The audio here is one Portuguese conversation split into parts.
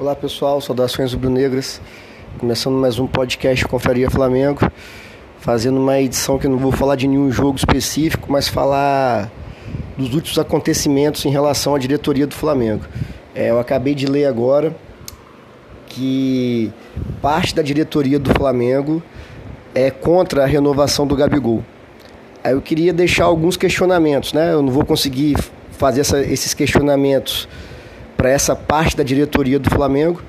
Olá pessoal, saudações rubro-negras. Começando mais um podcast Conferia Flamengo, fazendo uma edição que não vou falar de nenhum jogo específico, mas falar dos últimos acontecimentos em relação à diretoria do Flamengo. É, eu acabei de ler agora que parte da diretoria do Flamengo é contra a renovação do Gabigol. Aí eu queria deixar alguns questionamentos, né? Eu não vou conseguir fazer essa, esses questionamentos para essa parte da diretoria do Flamengo,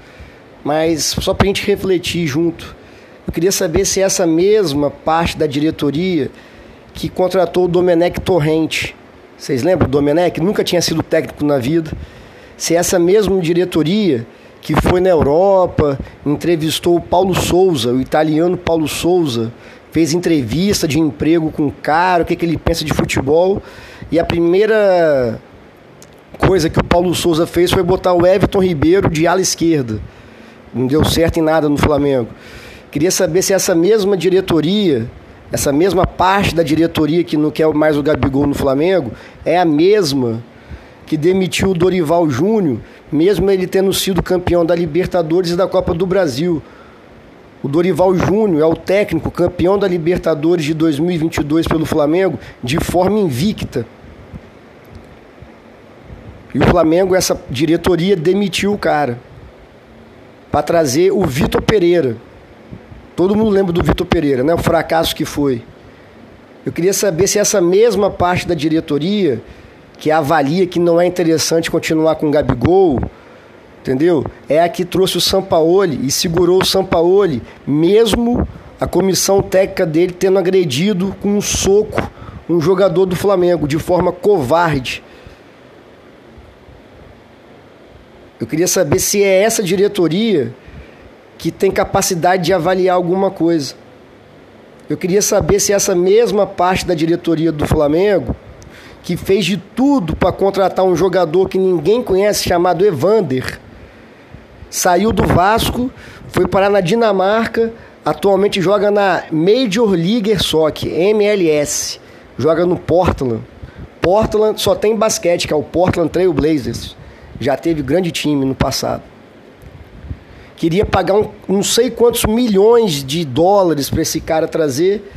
mas só para a gente refletir junto. Eu queria saber se essa mesma parte da diretoria que contratou o Domenech Torrente, vocês lembram? O Domenech nunca tinha sido técnico na vida. Se essa mesma diretoria que foi na Europa, entrevistou o Paulo Souza, o italiano Paulo Souza, fez entrevista de emprego com o cara, o que, que ele pensa de futebol. E a primeira coisa que o Paulo Souza fez foi botar o Everton Ribeiro de ala esquerda. Não deu certo em nada no Flamengo. Queria saber se essa mesma diretoria, essa mesma parte da diretoria que não quer mais o Gabigol no Flamengo, é a mesma que demitiu o Dorival Júnior, mesmo ele tendo sido campeão da Libertadores e da Copa do Brasil. O Dorival Júnior é o técnico campeão da Libertadores de 2022 pelo Flamengo de forma invicta. E o Flamengo, essa diretoria, demitiu o cara para trazer o Vitor Pereira. Todo mundo lembra do Vitor Pereira, né? O fracasso que foi. Eu queria saber se essa mesma parte da diretoria que avalia que não é interessante continuar com o Gabigol, entendeu? É a que trouxe o Sampaoli e segurou o Sampaoli, mesmo a comissão técnica dele tendo agredido com um soco um jogador do Flamengo de forma covarde. Eu queria saber se é essa diretoria que tem capacidade de avaliar alguma coisa. Eu queria saber se essa mesma parte da diretoria do Flamengo, que fez de tudo para contratar um jogador que ninguém conhece, chamado Evander, saiu do Vasco, foi parar na Dinamarca, atualmente joga na Major League Soccer, MLS, joga no Portland. Portland só tem basquete, que é o Portland Trail Blazers já teve grande time no passado. Queria pagar um, não sei quantos milhões de dólares para esse cara trazer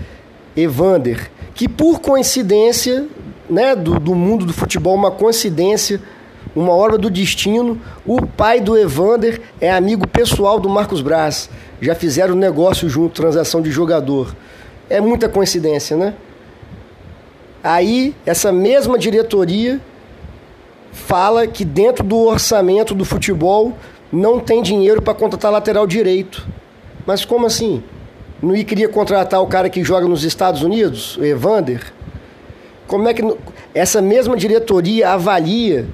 Evander, que por coincidência, né, do, do mundo do futebol, uma coincidência, uma obra do destino, o pai do Evander é amigo pessoal do Marcos Braz. Já fizeram negócio junto, transação de jogador. É muita coincidência, né? Aí, essa mesma diretoria fala que dentro do orçamento do futebol não tem dinheiro para contratar lateral direito. Mas como assim? Não queria contratar o cara que joga nos Estados Unidos, o Evander? Como é que essa mesma diretoria avalia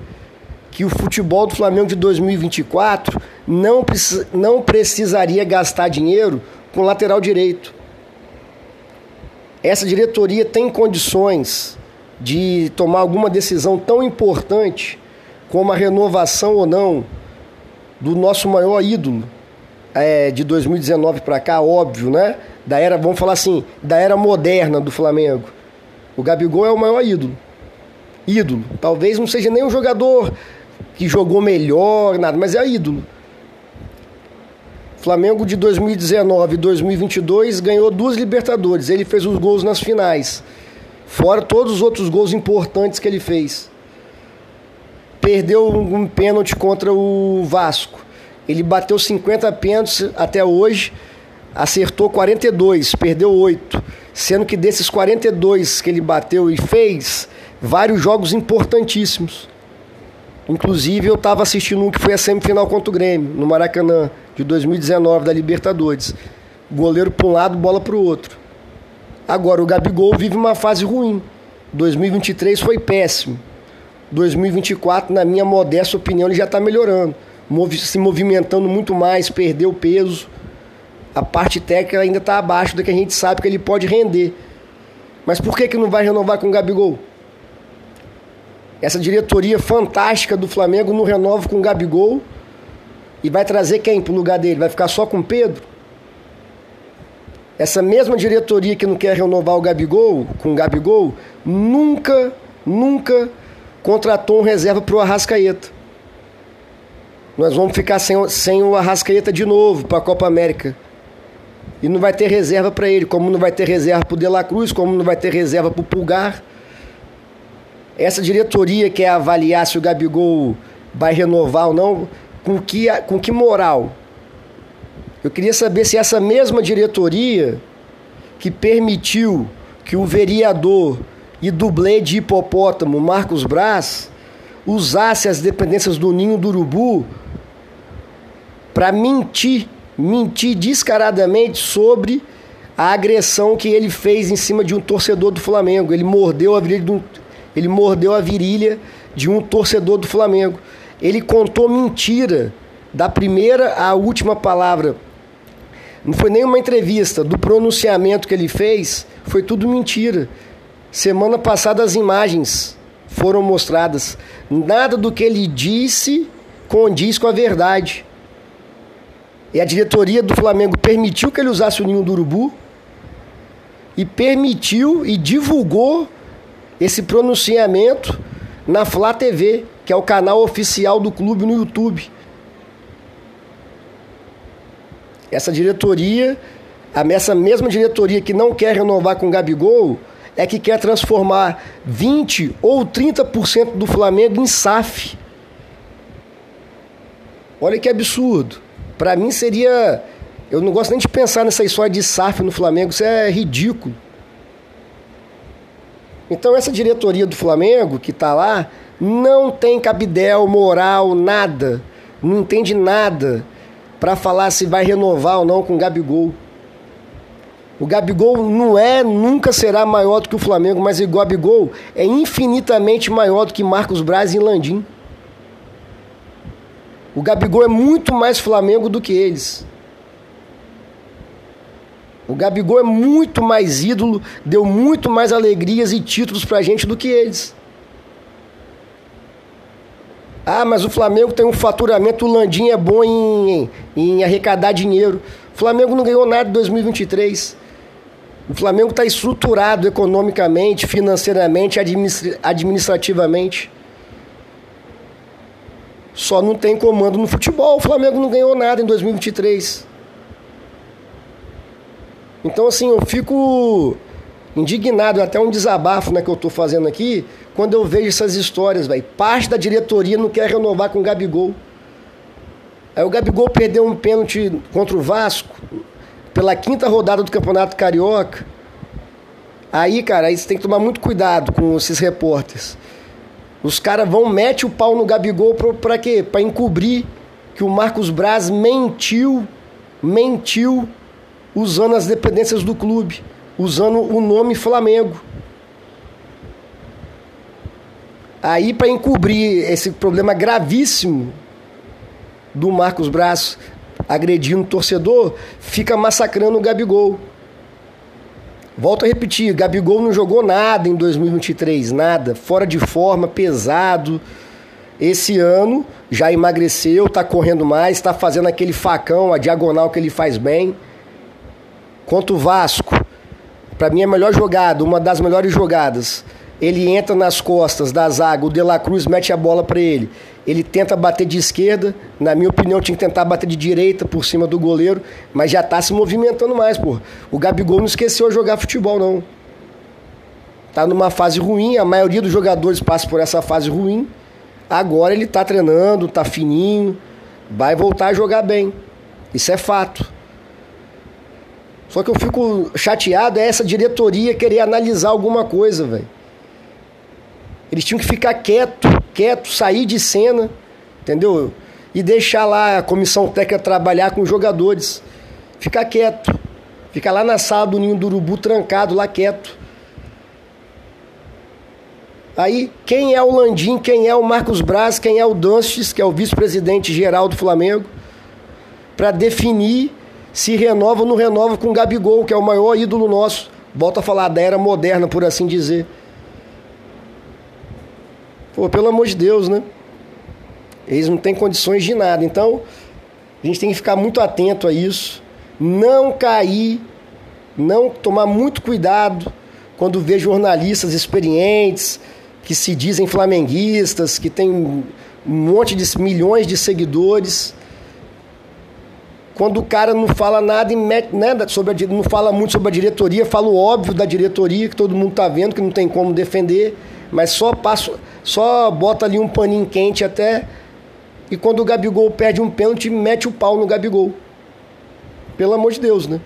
que o futebol do Flamengo de 2024 não, não precisaria gastar dinheiro com lateral direito? Essa diretoria tem condições de tomar alguma decisão tão importante como a renovação ou não do nosso maior ídolo é, de 2019 para cá, óbvio, né? Da era, vamos falar assim, da era moderna do Flamengo. O Gabigol é o maior ídolo. Ídolo. Talvez não seja nem um jogador que jogou melhor, nada, mas é ídolo. Flamengo de 2019 e 2022 ganhou duas Libertadores. Ele fez os gols nas finais. Fora todos os outros gols importantes que ele fez. Perdeu um pênalti contra o Vasco. Ele bateu 50 pênaltis até hoje, acertou 42, perdeu 8. Sendo que desses 42 que ele bateu e fez, vários jogos importantíssimos. Inclusive, eu estava assistindo um que foi a semifinal contra o Grêmio, no Maracanã, de 2019, da Libertadores. Goleiro para um lado, bola para o outro. Agora, o Gabigol vive uma fase ruim. 2023 foi péssimo. 2024, na minha modesta opinião, ele já está melhorando. Se movimentando muito mais, perdeu peso. A parte técnica ainda está abaixo do que a gente sabe que ele pode render. Mas por que, que não vai renovar com o Gabigol? Essa diretoria fantástica do Flamengo não renova com o Gabigol e vai trazer quem para o lugar dele? Vai ficar só com o Pedro? Essa mesma diretoria que não quer renovar o Gabigol, com o Gabigol, nunca, nunca contratou um reserva para o Arrascaeta. nós vamos ficar sem, sem o Arrascaeta de novo para a Copa América. E não vai ter reserva para ele, como não vai ter reserva para o De La Cruz, como não vai ter reserva para o Pulgar. Essa diretoria quer avaliar se o Gabigol vai renovar ou não, com que, com que moral? Eu queria saber se essa mesma diretoria que permitiu que o vereador e dublê de hipopótamo Marcos Braz usasse as dependências do ninho do urubu para mentir, mentir descaradamente sobre a agressão que ele fez em cima de um torcedor do Flamengo. Ele mordeu a virilha de um, ele mordeu a virilha de um torcedor do Flamengo. Ele contou mentira da primeira à última palavra. Não foi nenhuma entrevista, do pronunciamento que ele fez, foi tudo mentira. Semana passada as imagens foram mostradas. Nada do que ele disse condiz com a verdade. E a diretoria do Flamengo permitiu que ele usasse o ninho do urubu e permitiu e divulgou esse pronunciamento na Flá TV, que é o canal oficial do clube no YouTube. Essa diretoria, essa mesma diretoria que não quer renovar com o Gabigol, é que quer transformar 20 ou 30% do Flamengo em SAF. Olha que absurdo. Para mim seria. Eu não gosto nem de pensar nessa história de SAF no Flamengo, isso é ridículo. Então, essa diretoria do Flamengo que está lá não tem cabidel, moral, nada, não entende nada para falar se vai renovar ou não com o Gabigol. O Gabigol não é, nunca será maior do que o Flamengo, mas o Gabigol é infinitamente maior do que Marcos Braz e Landim. O Gabigol é muito mais Flamengo do que eles. O Gabigol é muito mais ídolo, deu muito mais alegrias e títulos pra gente do que eles. Ah, mas o Flamengo tem um faturamento, o Landim é bom em, em arrecadar dinheiro. O Flamengo não ganhou nada em 2023. O Flamengo está estruturado economicamente, financeiramente, administrativamente. Só não tem comando no futebol. O Flamengo não ganhou nada em 2023. Então, assim, eu fico indignado, até um desabafo né, que eu estou fazendo aqui, quando eu vejo essas histórias, velho. Parte da diretoria não quer renovar com o Gabigol. Aí o Gabigol perdeu um pênalti contra o Vasco, pela quinta rodada do Campeonato Carioca. Aí, cara, aí você tem que tomar muito cuidado com esses repórteres. Os caras vão, mete o pau no Gabigol pra, pra quê? Pra encobrir que o Marcos Braz mentiu, mentiu usando as dependências do clube, usando o nome Flamengo. Aí, para encobrir esse problema gravíssimo do Marcos Braz agredindo o torcedor, fica massacrando o Gabigol. Volto a repetir, Gabigol não jogou nada em 2023, nada, fora de forma, pesado. Esse ano já emagreceu, está correndo mais, está fazendo aquele facão, a diagonal que ele faz bem. Contra o Vasco, para mim é a melhor jogada, uma das melhores jogadas. Ele entra nas costas da zaga, o De La Cruz mete a bola para ele. Ele tenta bater de esquerda, na minha opinião tinha que tentar bater de direita por cima do goleiro, mas já está se movimentando mais, pô. O Gabigol não esqueceu de jogar futebol, não. Tá numa fase ruim, a maioria dos jogadores passa por essa fase ruim. Agora ele tá treinando, tá fininho, vai voltar a jogar bem. Isso é fato. Só que eu fico chateado é essa diretoria querer analisar alguma coisa, velho. Eles tinham que ficar quieto, quieto, sair de cena, entendeu? E deixar lá a comissão técnica trabalhar com os jogadores. Ficar quieto. Ficar lá na sala do Ninho do Urubu trancado, lá quieto. Aí, quem é o Landim, quem é o Marcos Braz, quem é o Dantes, que é o vice-presidente geral do Flamengo, para definir se renova ou não renova com o Gabigol, que é o maior ídolo nosso. Volta a falar da era moderna, por assim dizer. Pô, pelo amor de Deus, né? Eles não têm condições de nada. Então, a gente tem que ficar muito atento a isso. Não cair, não tomar muito cuidado quando vê jornalistas experientes, que se dizem flamenguistas, que têm um monte de milhões de seguidores. Quando o cara não fala nada e mete, né, sobre a, não fala muito sobre a diretoria, fala o óbvio da diretoria, que todo mundo tá vendo, que não tem como defender, mas só passa, só bota ali um paninho quente até. E quando o Gabigol perde um pênalti, mete o pau no Gabigol. Pelo amor de Deus, né?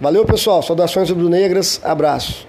Valeu, pessoal. Saudações rubro-negras. Abraço.